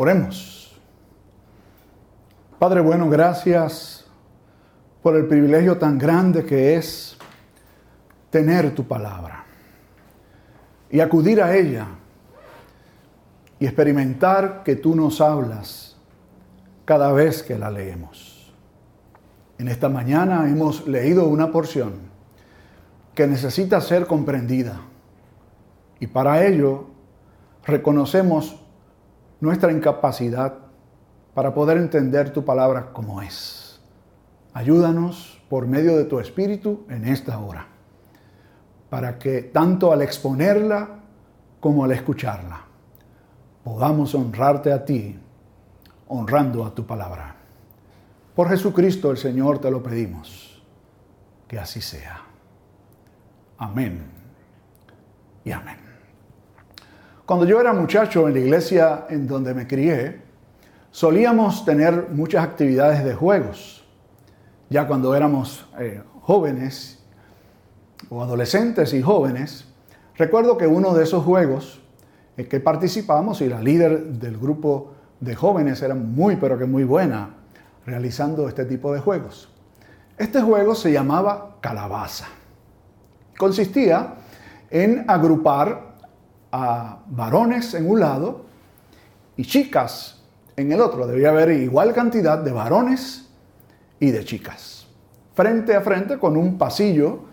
Oremos. Padre bueno, gracias por el privilegio tan grande que es tener tu palabra y acudir a ella y experimentar que tú nos hablas cada vez que la leemos. En esta mañana hemos leído una porción que necesita ser comprendida y para ello reconocemos nuestra incapacidad para poder entender tu palabra como es. Ayúdanos por medio de tu Espíritu en esta hora, para que tanto al exponerla como al escucharla, podamos honrarte a ti, honrando a tu palabra. Por Jesucristo el Señor te lo pedimos, que así sea. Amén y amén. Cuando yo era muchacho en la iglesia en donde me crié, solíamos tener muchas actividades de juegos. Ya cuando éramos eh, jóvenes o adolescentes y jóvenes, recuerdo que uno de esos juegos en que participamos y la líder del grupo de jóvenes era muy pero que muy buena realizando este tipo de juegos. Este juego se llamaba calabaza. Consistía en agrupar a varones en un lado y chicas en el otro. Debía haber igual cantidad de varones y de chicas, frente a frente con un pasillo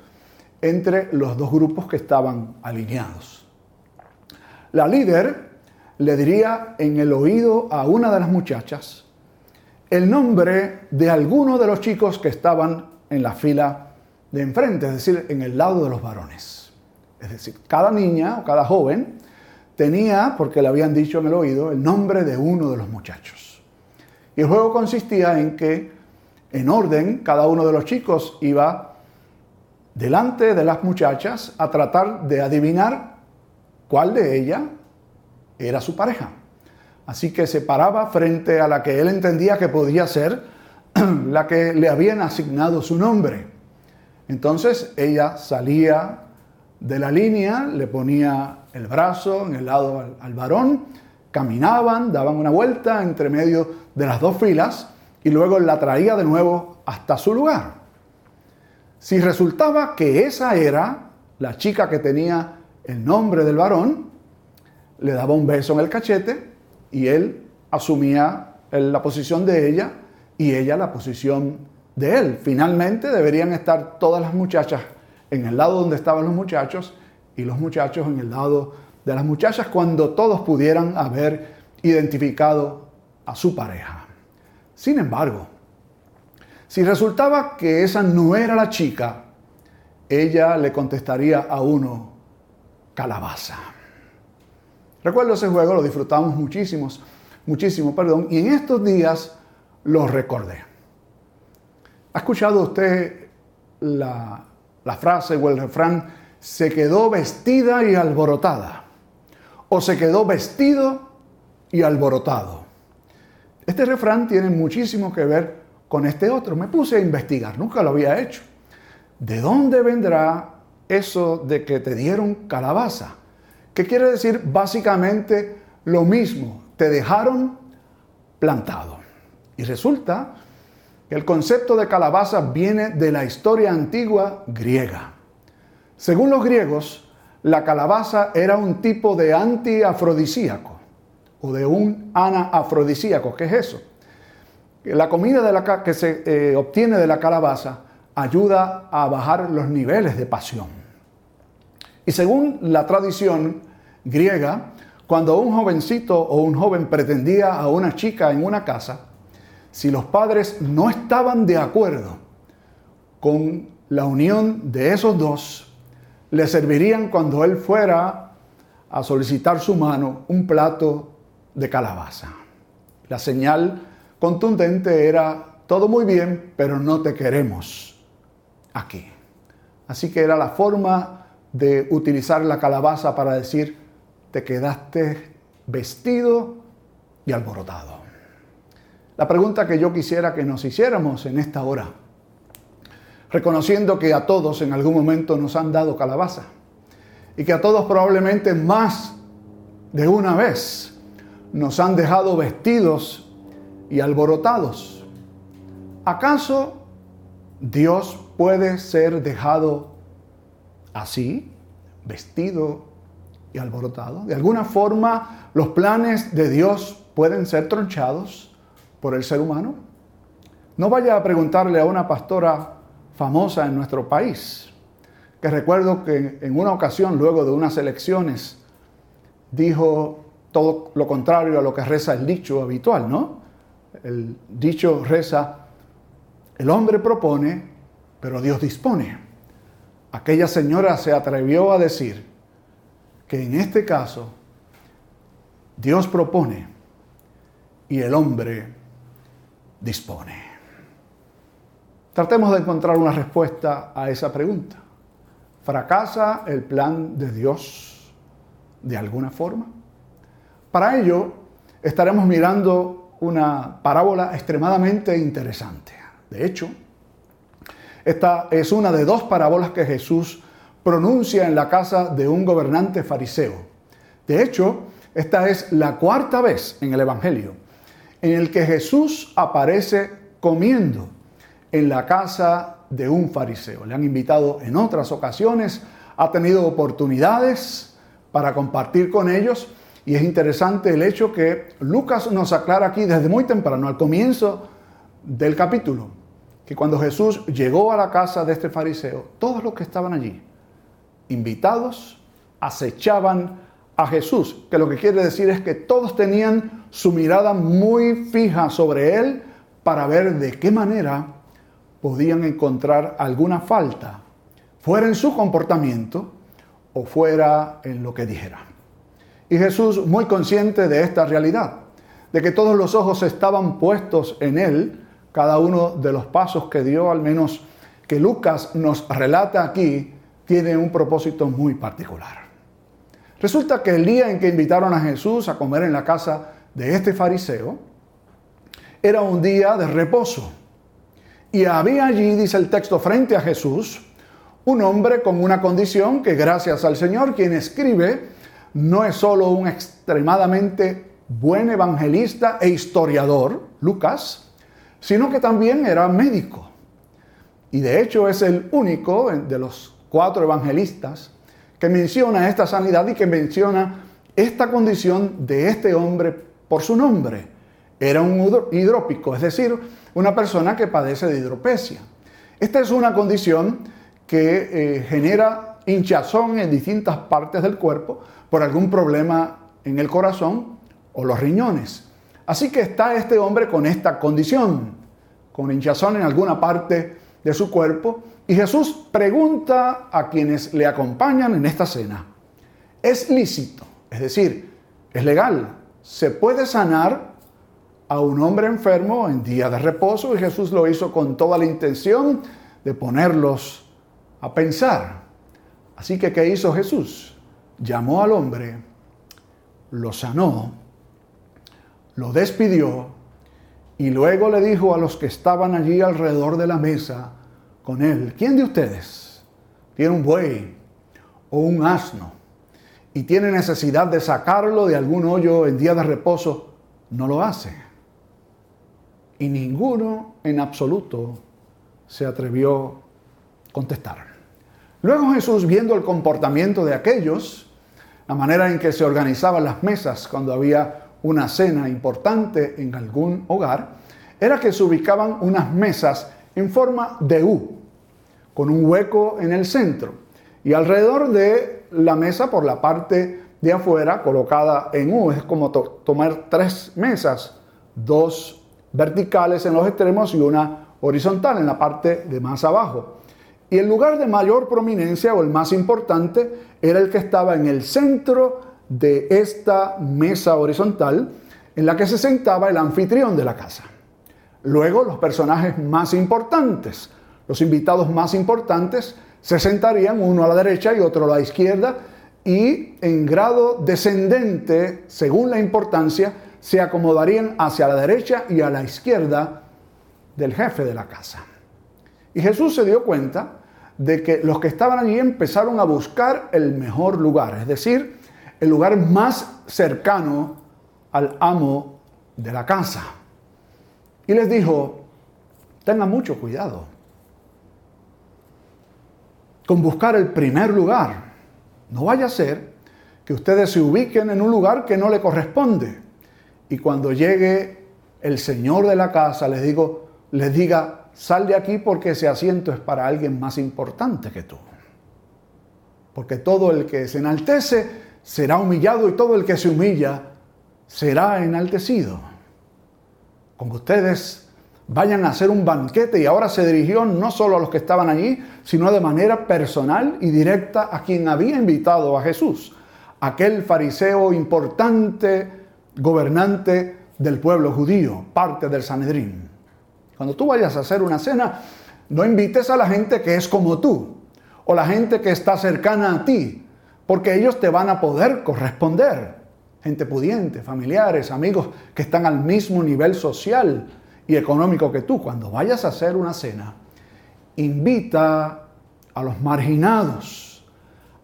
entre los dos grupos que estaban alineados. La líder le diría en el oído a una de las muchachas el nombre de alguno de los chicos que estaban en la fila de enfrente, es decir, en el lado de los varones. Es decir, cada niña o cada joven tenía, porque le habían dicho en el oído, el nombre de uno de los muchachos. Y el juego consistía en que, en orden, cada uno de los chicos iba delante de las muchachas a tratar de adivinar cuál de ellas era su pareja. Así que se paraba frente a la que él entendía que podía ser la que le habían asignado su nombre. Entonces ella salía de la línea, le ponía el brazo en el lado al, varón, caminaban, daban una vuelta entre medio de las dos filas y luego la traía de nuevo hasta su lugar. Si resultaba que esa era la chica que tenía el nombre del varón, le daba un beso en el cachete y él asumía la posición de ella y ella la posición de él. Finalmente deberían estar todas las muchachas en el lado donde estaban los muchachos y los muchachos en el lado de las muchachas cuando todos pudieran haber identificado a su pareja. Sin embargo, si resultaba que esa no era la chica, ella le contestaría a uno calabaza. Recuerdo ese juego, lo disfrutamos muchísimos, muchísimo, perdón, y en estos días lo recordé. ¿Ha escuchado usted la la frase o el refrán, se quedó vestida y alborotada. O se quedó vestido y alborotado. Este refrán tiene muchísimo que ver con este otro. Me puse a investigar, nunca lo había hecho. ¿De dónde vendrá eso de que te dieron calabaza? ¿Qué quiere decir básicamente lo mismo? Te dejaron plantado. Y resulta el concepto de calabaza viene de la historia antigua griega. Según los griegos, la calabaza era un tipo de antiafrodisíaco o de un anaafrodisíaco. ¿Qué es eso? La comida de la, que se eh, obtiene de la calabaza ayuda a bajar los niveles de pasión. Y según la tradición griega, cuando un jovencito o un joven pretendía a una chica en una casa, si los padres no estaban de acuerdo con la unión de esos dos, le servirían cuando él fuera a solicitar su mano un plato de calabaza. La señal contundente era, todo muy bien, pero no te queremos aquí. Así que era la forma de utilizar la calabaza para decir, te quedaste vestido y alborotado. La pregunta que yo quisiera que nos hiciéramos en esta hora, reconociendo que a todos en algún momento nos han dado calabaza y que a todos probablemente más de una vez nos han dejado vestidos y alborotados. ¿Acaso Dios puede ser dejado así, vestido y alborotado? De alguna forma, los planes de Dios pueden ser tronchados por el ser humano. No vaya a preguntarle a una pastora famosa en nuestro país, que recuerdo que en una ocasión, luego de unas elecciones, dijo todo lo contrario a lo que reza el dicho habitual, ¿no? El dicho reza, el hombre propone, pero Dios dispone. Aquella señora se atrevió a decir que en este caso Dios propone y el hombre dispone. Tratemos de encontrar una respuesta a esa pregunta. ¿Fracasa el plan de Dios de alguna forma? Para ello, estaremos mirando una parábola extremadamente interesante. De hecho, esta es una de dos parábolas que Jesús pronuncia en la casa de un gobernante fariseo. De hecho, esta es la cuarta vez en el Evangelio en el que Jesús aparece comiendo en la casa de un fariseo. Le han invitado en otras ocasiones, ha tenido oportunidades para compartir con ellos y es interesante el hecho que Lucas nos aclara aquí desde muy temprano, al comienzo del capítulo, que cuando Jesús llegó a la casa de este fariseo, todos los que estaban allí, invitados, acechaban a Jesús, que lo que quiere decir es que todos tenían su mirada muy fija sobre él para ver de qué manera podían encontrar alguna falta, fuera en su comportamiento o fuera en lo que dijera. Y Jesús, muy consciente de esta realidad, de que todos los ojos estaban puestos en Él, cada uno de los pasos que dio, al menos que Lucas nos relata aquí, tiene un propósito muy particular. Resulta que el día en que invitaron a Jesús a comer en la casa de este fariseo, era un día de reposo. Y había allí, dice el texto, frente a Jesús, un hombre con una condición que gracias al Señor, quien escribe, no es solo un extremadamente buen evangelista e historiador, Lucas, sino que también era médico. Y de hecho es el único de los cuatro evangelistas que menciona esta sanidad y que menciona esta condición de este hombre por su nombre. Era un hidrópico, es decir, una persona que padece de hidropesia. Esta es una condición que eh, genera hinchazón en distintas partes del cuerpo, por algún problema en el corazón o los riñones. Así que está este hombre con esta condición, con hinchazón en alguna parte de su cuerpo, y Jesús pregunta a quienes le acompañan en esta cena, ¿es lícito? Es decir, ¿es legal? ¿Se puede sanar a un hombre enfermo en día de reposo? Y Jesús lo hizo con toda la intención de ponerlos a pensar. Así que, ¿qué hizo Jesús? llamó al hombre, lo sanó, lo despidió y luego le dijo a los que estaban allí alrededor de la mesa con él, ¿quién de ustedes tiene un buey o un asno y tiene necesidad de sacarlo de algún hoyo en día de reposo? No lo hace. Y ninguno en absoluto se atrevió a contestar. Luego Jesús, viendo el comportamiento de aquellos, la manera en que se organizaban las mesas cuando había una cena importante en algún hogar, era que se ubicaban unas mesas en forma de U, con un hueco en el centro. Y alrededor de la mesa, por la parte de afuera, colocada en U, es como tomar tres mesas, dos verticales en los extremos y una horizontal en la parte de más abajo. Y el lugar de mayor prominencia o el más importante era el que estaba en el centro de esta mesa horizontal en la que se sentaba el anfitrión de la casa. Luego los personajes más importantes, los invitados más importantes, se sentarían uno a la derecha y otro a la izquierda y en grado descendente, según la importancia, se acomodarían hacia la derecha y a la izquierda del jefe de la casa. Y Jesús se dio cuenta de que los que estaban allí empezaron a buscar el mejor lugar, es decir, el lugar más cercano al amo de la casa y les dijo, tengan mucho cuidado con buscar el primer lugar. No vaya a ser que ustedes se ubiquen en un lugar que no le corresponde. Y cuando llegue el señor de la casa, les digo, les diga, sal de aquí porque ese asiento es para alguien más importante que tú. Porque todo el que se enaltece será humillado y todo el que se humilla será enaltecido. Con ustedes vayan a hacer un banquete y ahora se dirigió no solo a los que estaban allí, sino de manera personal y directa a quien había invitado a Jesús, aquel fariseo importante, gobernante del pueblo judío, parte del Sanedrín. Cuando tú vayas a hacer una cena, no invites a la gente que es como tú o la gente que está cercana a ti, porque ellos te van a poder corresponder. Gente pudiente, familiares, amigos que están al mismo nivel social y económico que tú. Cuando vayas a hacer una cena, invita a los marginados,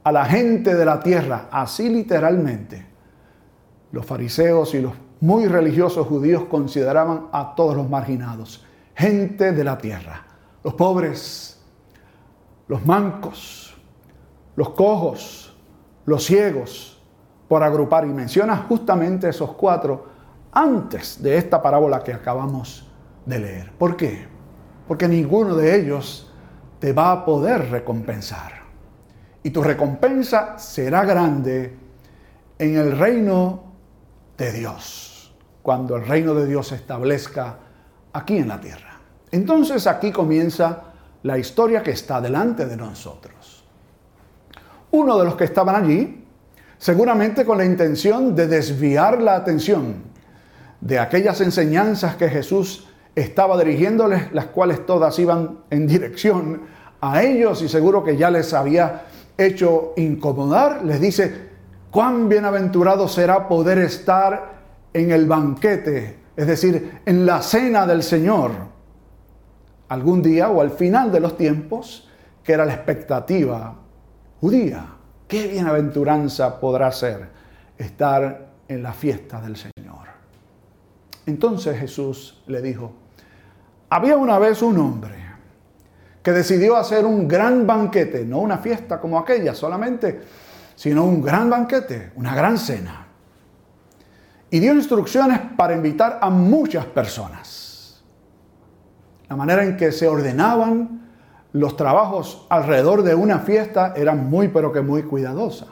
a la gente de la tierra, así literalmente. Los fariseos y los muy religiosos judíos consideraban a todos los marginados, gente de la tierra, los pobres, los mancos, los cojos, los ciegos, por agrupar. Y menciona justamente esos cuatro antes de esta parábola que acabamos de leer. ¿Por qué? Porque ninguno de ellos te va a poder recompensar. Y tu recompensa será grande en el reino de Dios cuando el reino de Dios se establezca aquí en la tierra. Entonces aquí comienza la historia que está delante de nosotros. Uno de los que estaban allí, seguramente con la intención de desviar la atención de aquellas enseñanzas que Jesús estaba dirigiéndoles, las cuales todas iban en dirección a ellos y seguro que ya les había hecho incomodar, les dice, cuán bienaventurado será poder estar en el banquete, es decir, en la cena del Señor, algún día o al final de los tiempos, que era la expectativa judía. ¿Qué bienaventuranza podrá ser estar en la fiesta del Señor? Entonces Jesús le dijo, había una vez un hombre que decidió hacer un gran banquete, no una fiesta como aquella solamente, sino un gran banquete, una gran cena y dio instrucciones para invitar a muchas personas. La manera en que se ordenaban los trabajos alrededor de una fiesta era muy pero que muy cuidadosa.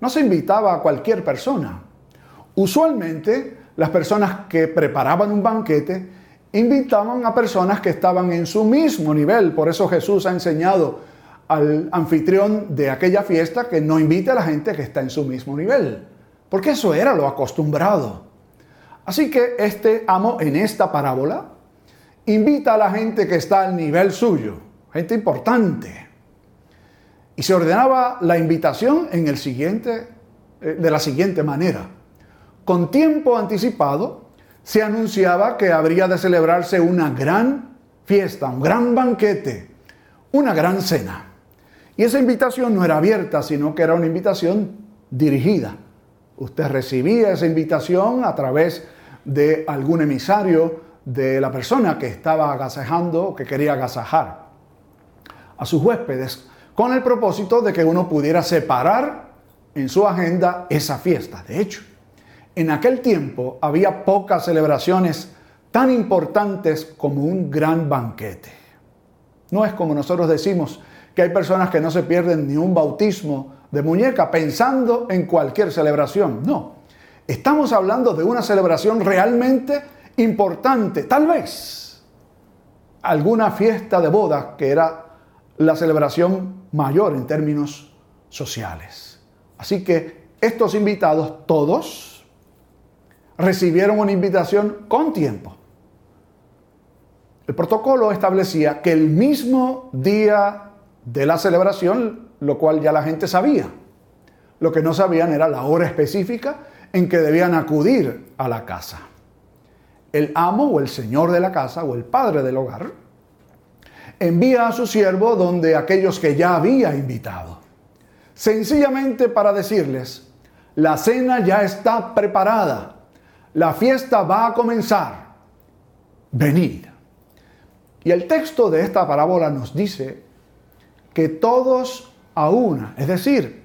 No se invitaba a cualquier persona. Usualmente las personas que preparaban un banquete invitaban a personas que estaban en su mismo nivel. Por eso Jesús ha enseñado al anfitrión de aquella fiesta que no invite a la gente que está en su mismo nivel porque eso era lo acostumbrado. Así que este amo en esta parábola invita a la gente que está al nivel suyo, gente importante. Y se ordenaba la invitación en el siguiente, eh, de la siguiente manera. Con tiempo anticipado se anunciaba que habría de celebrarse una gran fiesta, un gran banquete, una gran cena. Y esa invitación no era abierta, sino que era una invitación dirigida. Usted recibía esa invitación a través de algún emisario de la persona que estaba agasajando o que quería agasajar a sus huéspedes con el propósito de que uno pudiera separar en su agenda esa fiesta. De hecho, en aquel tiempo había pocas celebraciones tan importantes como un gran banquete. No es como nosotros decimos que hay personas que no se pierden ni un bautismo de muñeca pensando en cualquier celebración. No, estamos hablando de una celebración realmente importante. Tal vez alguna fiesta de boda que era la celebración mayor en términos sociales. Así que estos invitados, todos, recibieron una invitación con tiempo. El protocolo establecía que el mismo día de la celebración lo cual ya la gente sabía. Lo que no sabían era la hora específica en que debían acudir a la casa. El amo o el señor de la casa o el padre del hogar envía a su siervo donde aquellos que ya había invitado, sencillamente para decirles, la cena ya está preparada, la fiesta va a comenzar, venid. Y el texto de esta parábola nos dice que todos a una, es decir,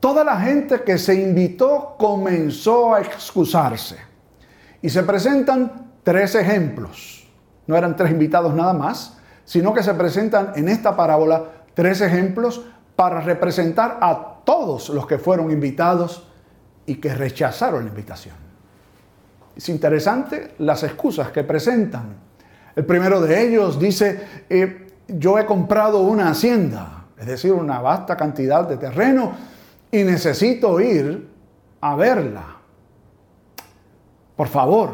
toda la gente que se invitó comenzó a excusarse. Y se presentan tres ejemplos. No eran tres invitados nada más, sino que se presentan en esta parábola tres ejemplos para representar a todos los que fueron invitados y que rechazaron la invitación. Es interesante las excusas que presentan. El primero de ellos dice, eh, yo he comprado una hacienda, es decir, una vasta cantidad de terreno, y necesito ir a verla. Por favor,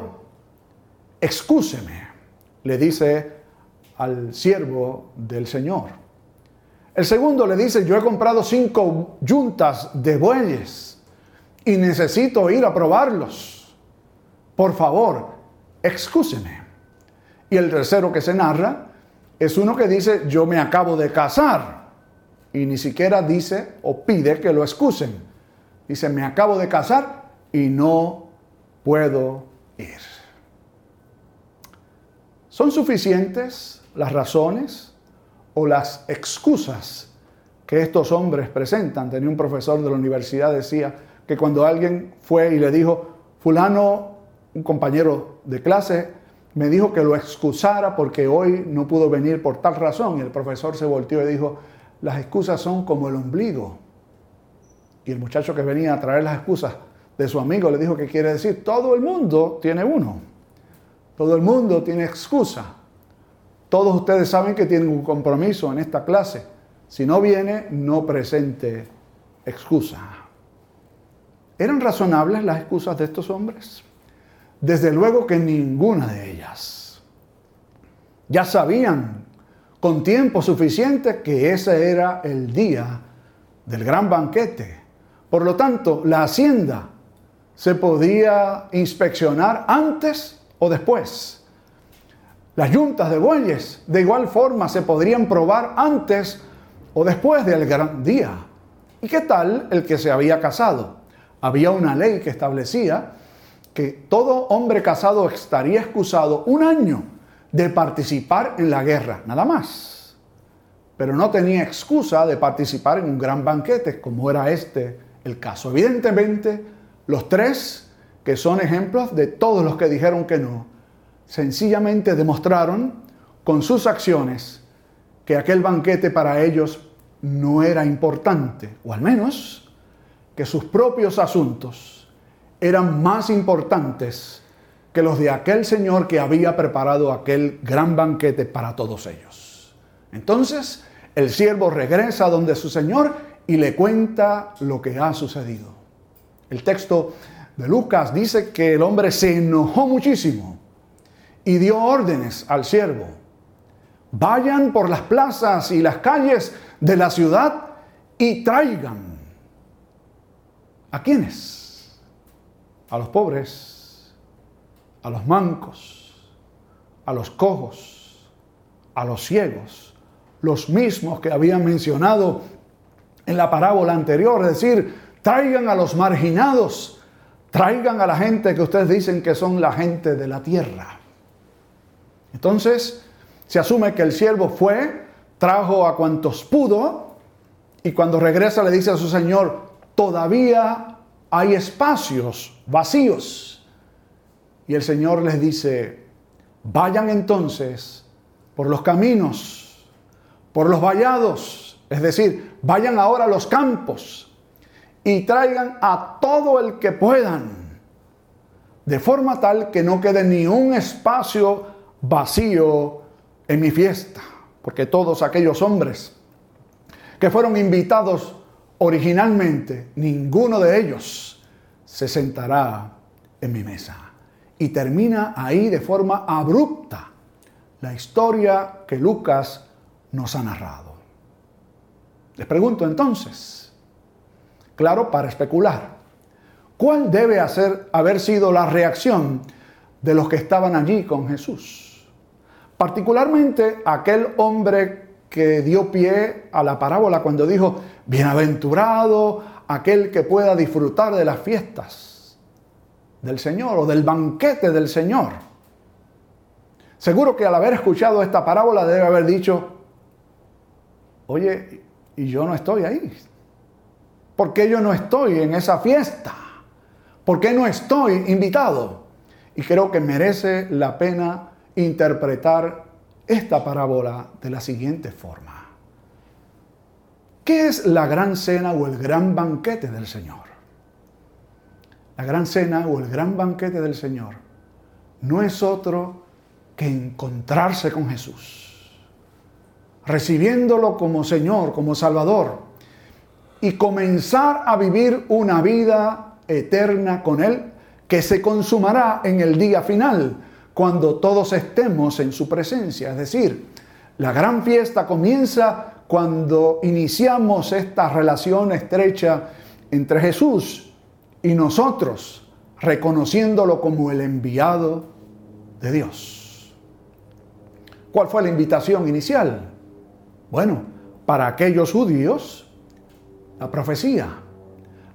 excúseme, le dice al siervo del Señor. El segundo le dice, yo he comprado cinco yuntas de bueyes y necesito ir a probarlos. Por favor, excúseme. Y el tercero que se narra es uno que dice, yo me acabo de casar. Y ni siquiera dice o pide que lo excusen. Dice, me acabo de casar y no puedo ir. ¿Son suficientes las razones o las excusas que estos hombres presentan. Tenía un profesor de la universidad, decía que cuando alguien fue y le dijo, fulano, un compañero de clase, me dijo que lo excusara porque hoy no pudo venir por tal razón. Y el profesor se volteó y dijo, las excusas son como el ombligo. Y el muchacho que venía a traer las excusas de su amigo le dijo que quiere decir, todo el mundo tiene uno. Todo el mundo tiene excusa. Todos ustedes saben que tienen un compromiso en esta clase. Si no viene, no presente excusa. ¿Eran razonables las excusas de estos hombres? Desde luego que ninguna de ellas. Ya sabían con tiempo suficiente que ese era el día del gran banquete. Por lo tanto, la hacienda se podía inspeccionar antes o después. Las yuntas de bueyes de igual forma se podrían probar antes o después del gran día. ¿Y qué tal el que se había casado? Había una ley que establecía que todo hombre casado estaría excusado un año de participar en la guerra, nada más. Pero no tenía excusa de participar en un gran banquete, como era este el caso. Evidentemente, los tres, que son ejemplos de todos los que dijeron que no, sencillamente demostraron con sus acciones que aquel banquete para ellos no era importante, o al menos que sus propios asuntos eran más importantes que los de aquel Señor que había preparado aquel gran banquete para todos ellos. Entonces el siervo regresa donde su Señor y le cuenta lo que ha sucedido. El texto de Lucas dice que el hombre se enojó muchísimo y dio órdenes al siervo. Vayan por las plazas y las calles de la ciudad y traigan. ¿A quiénes? A los pobres, a los mancos, a los cojos, a los ciegos, los mismos que habían mencionado en la parábola anterior, es decir, traigan a los marginados, traigan a la gente que ustedes dicen que son la gente de la tierra. Entonces, se asume que el siervo fue, trajo a cuantos pudo, y cuando regresa le dice a su señor, todavía hay espacios vacíos. Y el Señor les dice, vayan entonces por los caminos, por los vallados, es decir, vayan ahora a los campos y traigan a todo el que puedan, de forma tal que no quede ni un espacio vacío en mi fiesta, porque todos aquellos hombres que fueron invitados originalmente, ninguno de ellos se sentará en mi mesa. Y termina ahí de forma abrupta la historia que Lucas nos ha narrado. Les pregunto entonces, claro, para especular, ¿cuál debe haber sido la reacción de los que estaban allí con Jesús? Particularmente aquel hombre que dio pie a la parábola cuando dijo, bienaventurado aquel que pueda disfrutar de las fiestas. del Señor o del banquete del Señor. Seguro que al haber escuchado esta parábola debe haber dicho, oye, y yo no estoy ahí. ¿Por qué yo no estoy en esa fiesta? ¿Por qué no estoy invitado? Y creo que merece la pena interpretar esta parábola de la siguiente forma. ¿Qué es la gran cena o el gran banquete del Señor? La gran cena o el gran banquete del Señor no es otro que encontrarse con Jesús, recibiéndolo como Señor, como Salvador, y comenzar a vivir una vida eterna con Él que se consumará en el día final, cuando todos estemos en su presencia. Es decir, la gran fiesta comienza cuando iniciamos esta relación estrecha entre Jesús y nosotros, reconociéndolo como el enviado de Dios. ¿Cuál fue la invitación inicial? Bueno, para aquellos judíos, la profecía,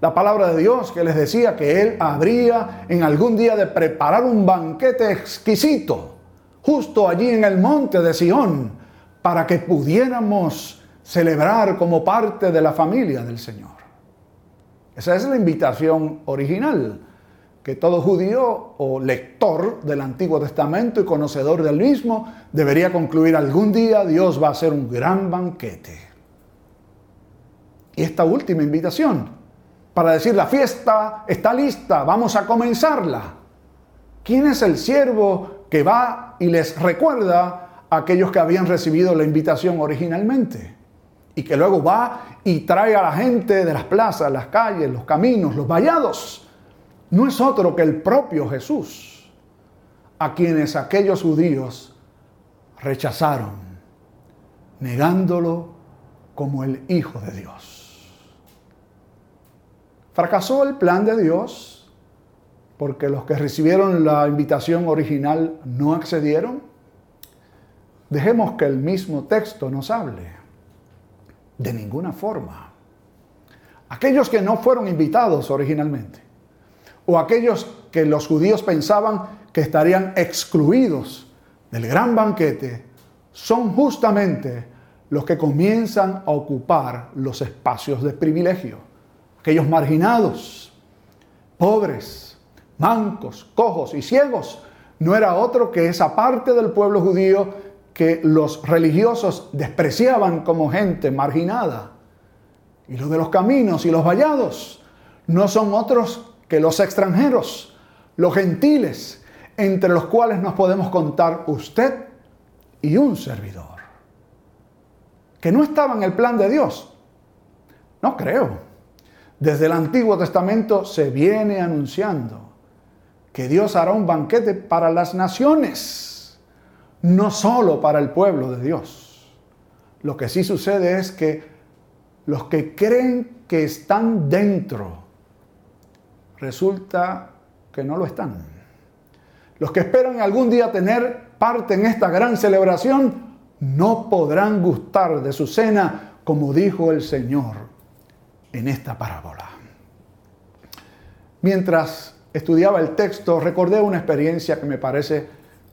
la palabra de Dios que les decía que Él habría en algún día de preparar un banquete exquisito, justo allí en el monte de Sión, para que pudiéramos celebrar como parte de la familia del Señor. Esa es la invitación original que todo judío o lector del Antiguo Testamento y conocedor del mismo debería concluir algún día Dios va a hacer un gran banquete. Y esta última invitación para decir la fiesta está lista, vamos a comenzarla. ¿Quién es el siervo que va y les recuerda a aquellos que habían recibido la invitación originalmente? Y que luego va y trae a la gente de las plazas, las calles, los caminos, los vallados. No es otro que el propio Jesús, a quienes aquellos judíos rechazaron, negándolo como el Hijo de Dios. Fracasó el plan de Dios porque los que recibieron la invitación original no accedieron. Dejemos que el mismo texto nos hable. De ninguna forma. Aquellos que no fueron invitados originalmente, o aquellos que los judíos pensaban que estarían excluidos del gran banquete, son justamente los que comienzan a ocupar los espacios de privilegio aquellos marginados, pobres, mancos, cojos y ciegos, no era otro que esa parte del pueblo judío que los religiosos despreciaban como gente marginada. Y los de los caminos y los vallados no son otros que los extranjeros, los gentiles, entre los cuales nos podemos contar usted y un servidor. Que no estaba en el plan de Dios. No creo. Desde el Antiguo Testamento se viene anunciando que Dios hará un banquete para las naciones, no solo para el pueblo de Dios. Lo que sí sucede es que los que creen que están dentro, resulta que no lo están. Los que esperan algún día tener parte en esta gran celebración, no podrán gustar de su cena, como dijo el Señor en esta parábola. Mientras estudiaba el texto, recordé una experiencia que me parece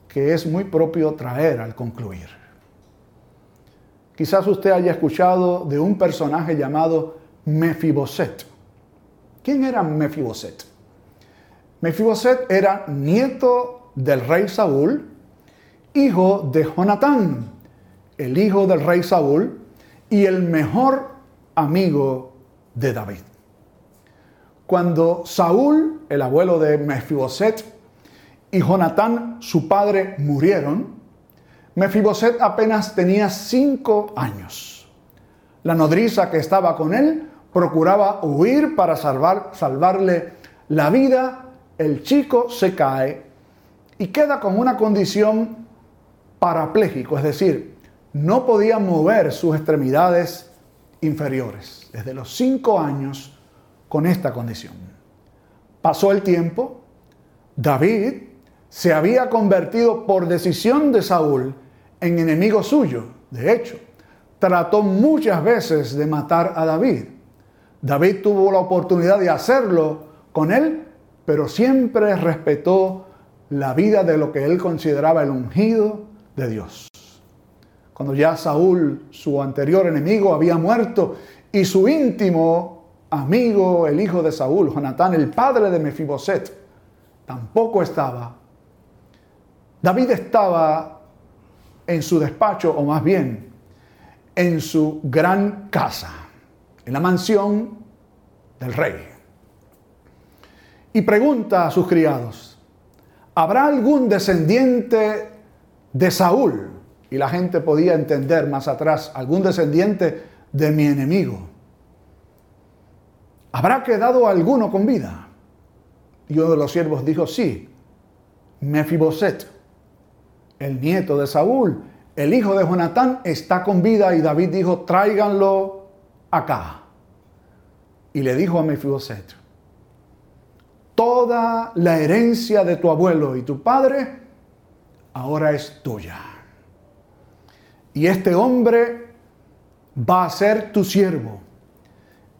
que es muy propio traer al concluir. Quizás usted haya escuchado de un personaje llamado Mefiboset. ¿Quién era Mefiboset? Mefiboset era nieto del rey Saúl, hijo de Jonatán, el hijo del rey Saúl, y el mejor amigo de David. Cuando Saúl, el abuelo de Mefiboset, y Jonatán, su padre, murieron, Mefiboset apenas tenía cinco años. La nodriza que estaba con él procuraba huir para salvar, salvarle la vida. El chico se cae y queda con una condición parapléjico, es decir, no podía mover sus extremidades inferiores, desde los cinco años, con esta condición. Pasó el tiempo, David se había convertido por decisión de Saúl en enemigo suyo. De hecho, trató muchas veces de matar a David. David tuvo la oportunidad de hacerlo con él, pero siempre respetó la vida de lo que él consideraba el ungido de Dios. Cuando ya Saúl, su anterior enemigo, había muerto y su íntimo amigo, el hijo de Saúl, Jonatán, el padre de Mefiboset, tampoco estaba. David estaba en su despacho, o más bien, en su gran casa, en la mansión del rey. Y pregunta a sus criados, ¿habrá algún descendiente de Saúl? Y la gente podía entender más atrás, algún descendiente de mi enemigo. ¿Habrá quedado alguno con vida? Y uno de los siervos dijo, sí, Mefiboset, el nieto de Saúl, el hijo de Jonatán, está con vida. Y David dijo, tráiganlo acá. Y le dijo a Mefiboset, toda la herencia de tu abuelo y tu padre ahora es tuya. Y este hombre va a ser tu siervo.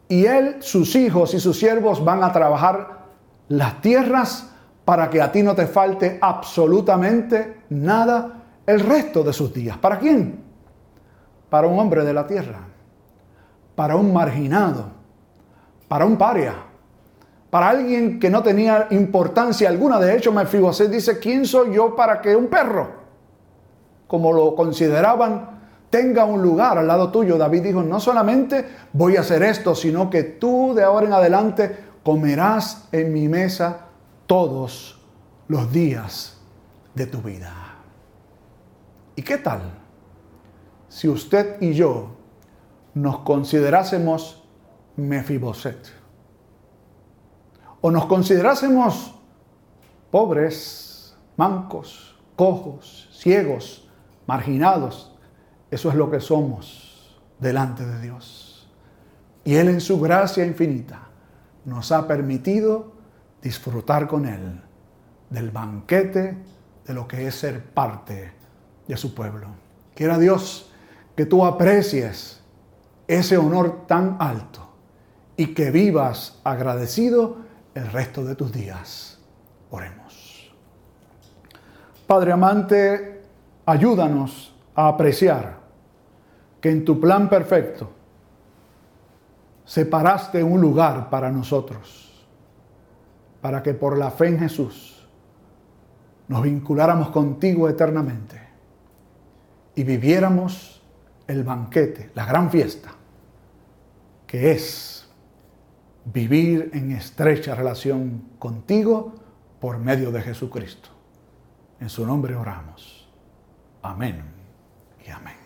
Y él, sus hijos y sus siervos van a trabajar las tierras para que a ti no te falte absolutamente nada el resto de sus días. ¿Para quién? Para un hombre de la tierra, para un marginado, para un paria, para alguien que no tenía importancia alguna. De hecho, Mefiboset dice, ¿quién soy yo para que un perro, como lo consideraban, tenga un lugar al lado tuyo? David dijo, no solamente voy a hacer esto, sino que tú de ahora en adelante comerás en mi mesa todos los días de tu vida. ¿Y qué tal si usted y yo nos considerásemos Mefiboset? o nos considerásemos pobres, mancos, cojos, ciegos, marginados, eso es lo que somos delante de Dios. Y Él en su gracia infinita nos ha permitido disfrutar con Él del banquete de lo que es ser parte de su pueblo. Quiera Dios que tú aprecies ese honor tan alto y que vivas agradecido el resto de tus días. Oremos. Padre amante, ayúdanos a apreciar que en tu plan perfecto separaste un lugar para nosotros, para que por la fe en Jesús nos vinculáramos contigo eternamente y viviéramos el banquete, la gran fiesta, que es vivir en estrecha relación contigo por medio de Jesucristo. En su nombre oramos. Amén y amén.